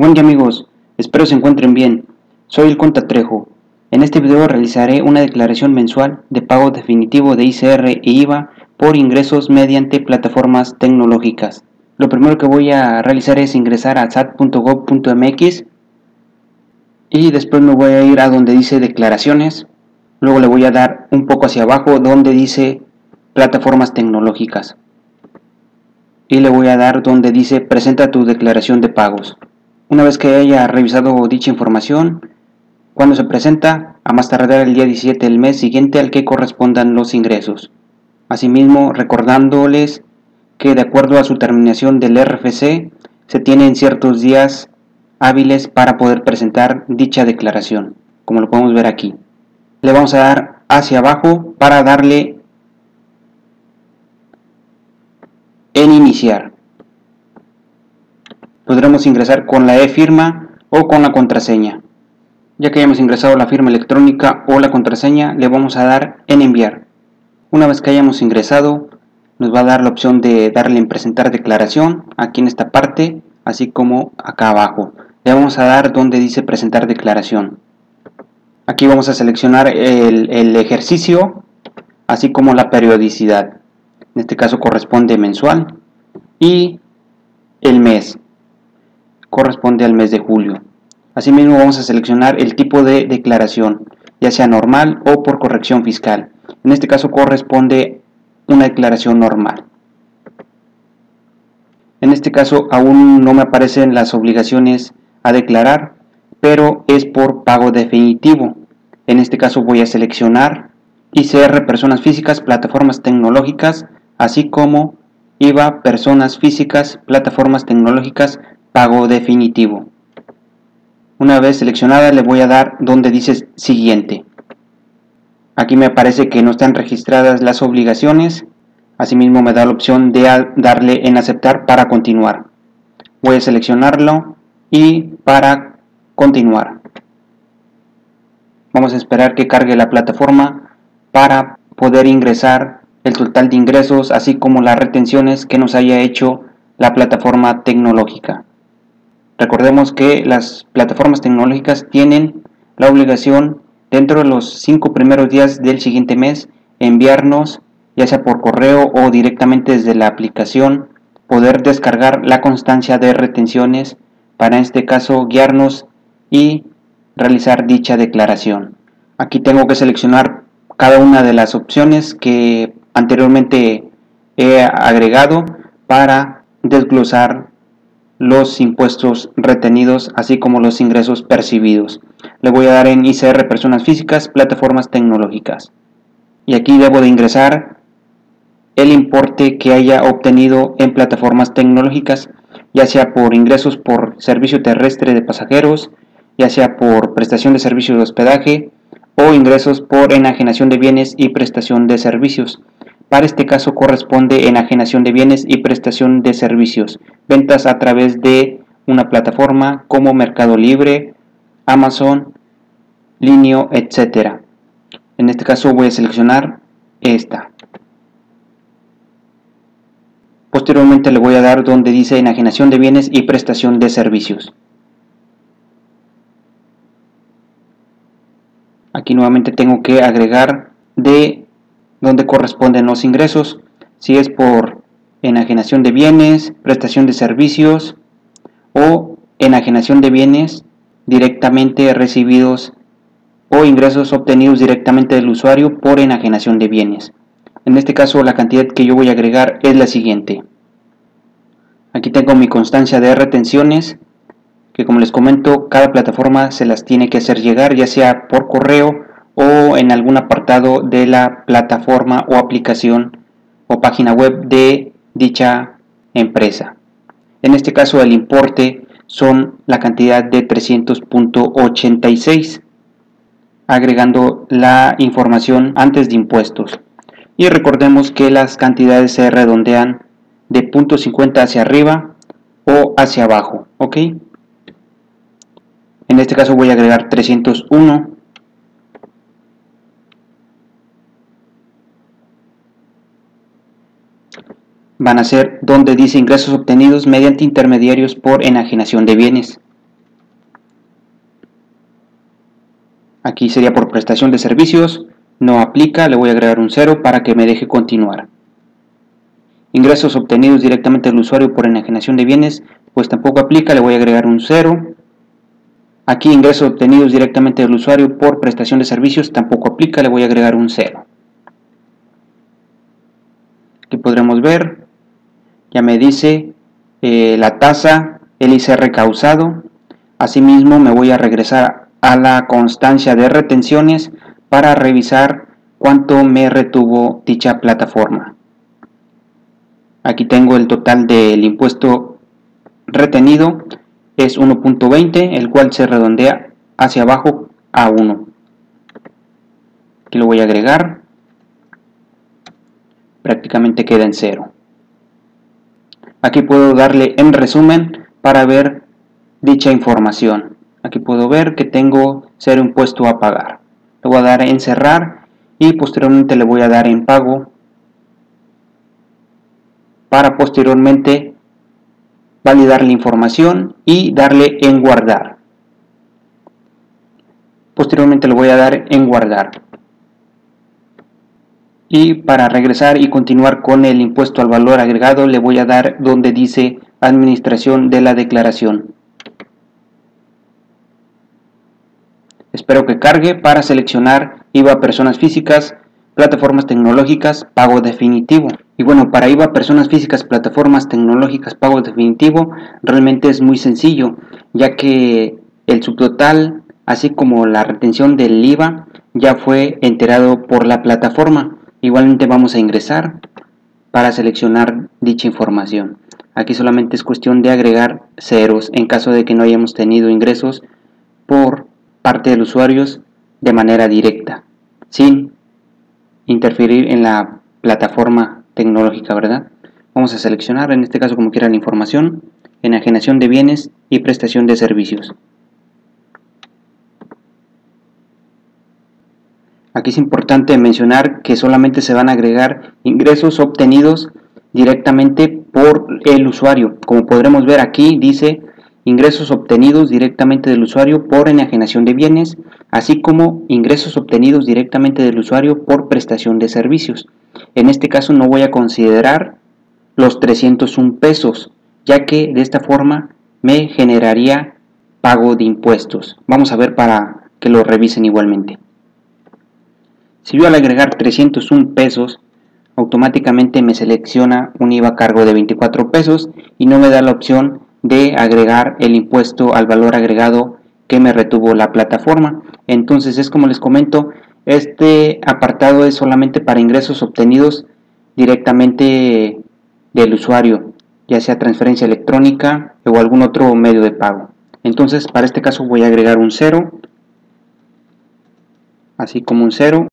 Buen día amigos, espero se encuentren bien. Soy el Conta Trejo. En este video realizaré una declaración mensual de pago definitivo de ICR e IVA por ingresos mediante plataformas tecnológicas. Lo primero que voy a realizar es ingresar a sat.gov.mx y después me voy a ir a donde dice declaraciones. Luego le voy a dar un poco hacia abajo donde dice plataformas tecnológicas. Y le voy a dar donde dice presenta tu declaración de pagos. Una vez que haya revisado dicha información, cuando se presenta, a más tardar el día 17 del mes siguiente al que correspondan los ingresos. Asimismo, recordándoles que de acuerdo a su terminación del RFC, se tienen ciertos días hábiles para poder presentar dicha declaración, como lo podemos ver aquí. Le vamos a dar hacia abajo para darle en iniciar podremos ingresar con la e-firma o con la contraseña. Ya que hayamos ingresado la firma electrónica o la contraseña, le vamos a dar en enviar. Una vez que hayamos ingresado, nos va a dar la opción de darle en presentar declaración aquí en esta parte, así como acá abajo. Le vamos a dar donde dice presentar declaración. Aquí vamos a seleccionar el, el ejercicio, así como la periodicidad. En este caso corresponde mensual y el mes corresponde al mes de julio. Asimismo vamos a seleccionar el tipo de declaración, ya sea normal o por corrección fiscal. En este caso corresponde una declaración normal. En este caso aún no me aparecen las obligaciones a declarar, pero es por pago definitivo. En este caso voy a seleccionar ICR personas físicas, plataformas tecnológicas, así como IVA personas físicas, plataformas tecnológicas, pago definitivo. Una vez seleccionada le voy a dar donde dice siguiente. Aquí me aparece que no están registradas las obligaciones. Asimismo me da la opción de darle en aceptar para continuar. Voy a seleccionarlo y para continuar. Vamos a esperar que cargue la plataforma para poder ingresar el total de ingresos así como las retenciones que nos haya hecho la plataforma tecnológica. Recordemos que las plataformas tecnológicas tienen la obligación dentro de los cinco primeros días del siguiente mes enviarnos, ya sea por correo o directamente desde la aplicación, poder descargar la constancia de retenciones para en este caso guiarnos y realizar dicha declaración. Aquí tengo que seleccionar cada una de las opciones que anteriormente he agregado para desglosar los impuestos retenidos, así como los ingresos percibidos. Le voy a dar en ICR personas físicas, plataformas tecnológicas. Y aquí debo de ingresar el importe que haya obtenido en plataformas tecnológicas, ya sea por ingresos por servicio terrestre de pasajeros, ya sea por prestación de servicios de hospedaje o ingresos por enajenación de bienes y prestación de servicios. Para este caso corresponde enajenación de bienes y prestación de servicios, ventas a través de una plataforma como Mercado Libre, Amazon, Linio, etc. En este caso voy a seleccionar esta. Posteriormente le voy a dar donde dice enajenación de bienes y prestación de servicios. Aquí nuevamente tengo que agregar de donde corresponden los ingresos, si es por enajenación de bienes, prestación de servicios o enajenación de bienes directamente recibidos o ingresos obtenidos directamente del usuario por enajenación de bienes. En este caso la cantidad que yo voy a agregar es la siguiente. Aquí tengo mi constancia de retenciones que como les comento cada plataforma se las tiene que hacer llegar ya sea por correo o en algún apartado de la plataforma o aplicación o página web de dicha empresa. En este caso el importe son la cantidad de 300.86 agregando la información antes de impuestos. Y recordemos que las cantidades se redondean de punto .50 hacia arriba o hacia abajo, ¿ok? En este caso voy a agregar 301. Van a ser donde dice ingresos obtenidos mediante intermediarios por enajenación de bienes. Aquí sería por prestación de servicios. No aplica, le voy a agregar un 0 para que me deje continuar. Ingresos obtenidos directamente del usuario por enajenación de bienes, pues tampoco aplica, le voy a agregar un 0 Aquí ingresos obtenidos directamente del usuario por prestación de servicios tampoco aplica, le voy a agregar un 0. Aquí podremos ver, ya me dice eh, la tasa, el ICR causado. Asimismo me voy a regresar a la constancia de retenciones para revisar cuánto me retuvo dicha plataforma. Aquí tengo el total del impuesto retenido es 1.20, el cual se redondea hacia abajo a 1. Aquí lo voy a agregar. Prácticamente queda en 0. Aquí puedo darle en resumen para ver dicha información. Aquí puedo ver que tengo 0 impuesto a pagar. Le voy a dar en cerrar y posteriormente le voy a dar en pago para posteriormente validar la información y darle en guardar. Posteriormente le voy a dar en guardar. Y para regresar y continuar con el impuesto al valor agregado le voy a dar donde dice administración de la declaración. Espero que cargue para seleccionar IVA personas físicas, plataformas tecnológicas, pago definitivo. Y bueno, para IVA, personas físicas, plataformas tecnológicas, pago definitivo, realmente es muy sencillo, ya que el subtotal, así como la retención del IVA, ya fue enterado por la plataforma. Igualmente vamos a ingresar para seleccionar dicha información. Aquí solamente es cuestión de agregar ceros en caso de que no hayamos tenido ingresos por parte de usuarios de manera directa, sin interferir en la plataforma tecnológica, ¿verdad? Vamos a seleccionar, en este caso como quiera, la información, enajenación de bienes y prestación de servicios. Aquí es importante mencionar que solamente se van a agregar ingresos obtenidos directamente por el usuario. Como podremos ver aquí dice ingresos obtenidos directamente del usuario por enajenación de bienes, así como ingresos obtenidos directamente del usuario por prestación de servicios. En este caso no voy a considerar los 301 pesos, ya que de esta forma me generaría pago de impuestos. Vamos a ver para que lo revisen igualmente. Si yo al agregar 301 pesos, automáticamente me selecciona un IVA cargo de 24 pesos y no me da la opción de agregar el impuesto al valor agregado que me retuvo la plataforma. Entonces es como les comento, este apartado es solamente para ingresos obtenidos directamente del usuario, ya sea transferencia electrónica o algún otro medio de pago. Entonces, para este caso voy a agregar un 0, así como un 0.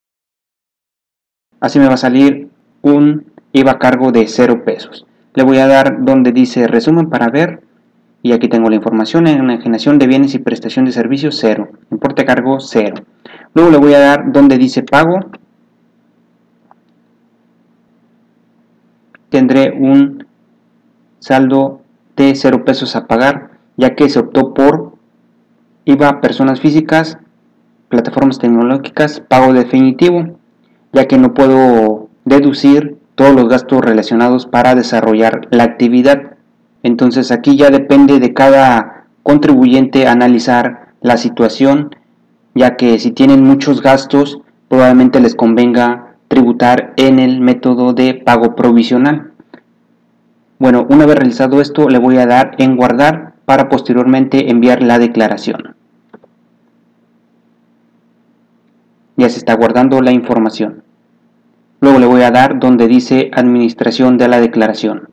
Así me va a salir un IVA cargo de 0 pesos. Le voy a dar donde dice resumen para ver y aquí tengo la información en la generación de bienes y prestación de servicios 0, importe cargo 0. Luego le voy a dar donde dice pago. Tendré un saldo de 0 pesos a pagar, ya que se optó por IVA personas físicas, plataformas tecnológicas, pago definitivo, ya que no puedo deducir todos los gastos relacionados para desarrollar la actividad. Entonces aquí ya depende de cada contribuyente analizar la situación ya que si tienen muchos gastos probablemente les convenga tributar en el método de pago provisional. Bueno, una vez realizado esto le voy a dar en guardar para posteriormente enviar la declaración. Ya se está guardando la información. Luego le voy a dar donde dice administración de la declaración.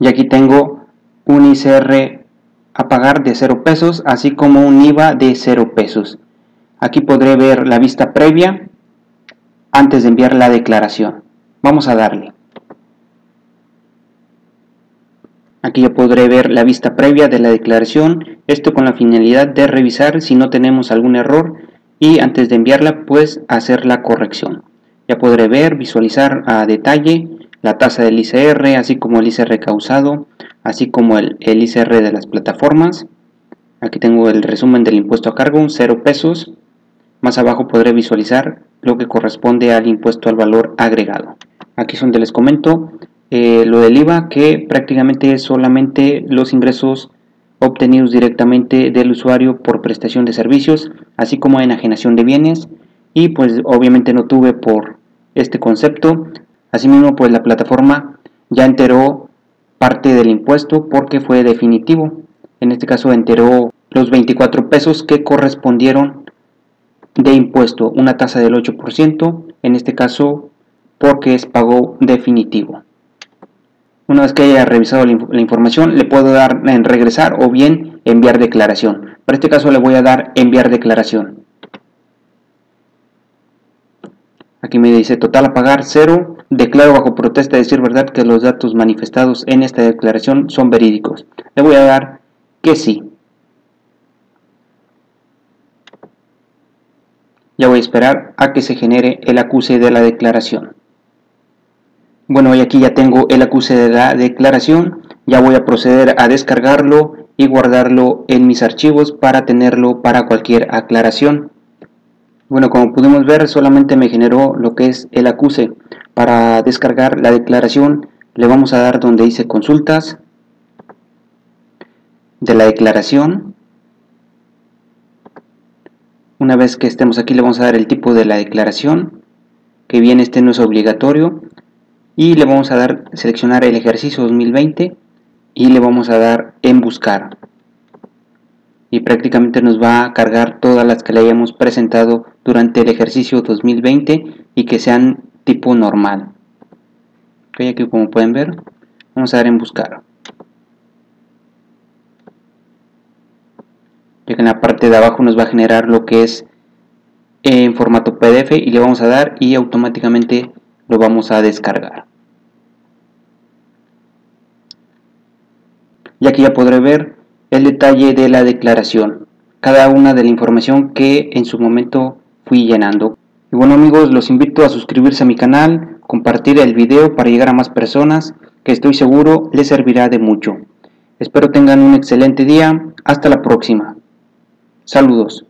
Y aquí tengo un ICR a pagar de 0 pesos, así como un IVA de 0 pesos. Aquí podré ver la vista previa antes de enviar la declaración. Vamos a darle. Aquí ya podré ver la vista previa de la declaración, esto con la finalidad de revisar si no tenemos algún error y antes de enviarla pues hacer la corrección. Ya podré ver, visualizar a detalle la tasa del ICR, así como el ICR causado, así como el, ICR de las plataformas. Aquí tengo el resumen del impuesto a cargo, 0 pesos. Más abajo podré visualizar lo que corresponde al impuesto al valor agregado. Aquí es donde les comento eh, lo del IVA, que prácticamente es solamente los ingresos obtenidos directamente del usuario por prestación de servicios, así como enajenación de bienes. Y pues obviamente no tuve por este concepto. Asimismo, pues la plataforma ya enteró parte del impuesto porque fue definitivo. En este caso enteró los 24 pesos que correspondieron de impuesto, una tasa del 8%, en este caso porque es pago definitivo. Una vez que haya revisado la, información, le puedo dar en regresar o bien enviar declaración. Para este caso le voy a dar enviar declaración. Aquí me dice total a pagar cero. Declaro bajo protesta de decir verdad que los datos manifestados en esta declaración son verídicos. Le voy a dar que sí. Ya voy a esperar a que se genere el acuse de la declaración. Bueno, y aquí ya tengo el acuse de la declaración. Ya voy a proceder a descargarlo y guardarlo en mis archivos para tenerlo para cualquier aclaración. Bueno, como pudimos ver, solamente me generó lo que es el acuse. Para descargar la declaración, le vamos a dar donde dice consultas de la declaración. Una vez que estemos aquí, le vamos a dar el tipo de la declaración, que bien este no es obligatorio y le vamos a dar seleccionar el ejercicio 2020 y le vamos a dar en buscar y prácticamente nos va a cargar todas las que le hayamos presentado durante el ejercicio 2020 y que sean tipo normal. Aquí como pueden ver. Vamos a dar en buscar. Ya que en la parte de abajo nos va a generar lo que es en formato pdf y le vamos a dar y automáticamente lo vamos a descargar. Ya que ya podré ver el detalle de la declaración, cada una de la información que en su momento fui llenando. Y bueno amigos, los invito a suscribirse a mi canal, compartir el video para llegar a más personas, que estoy seguro les servirá de mucho. Espero tengan un excelente día, hasta la próxima. Saludos.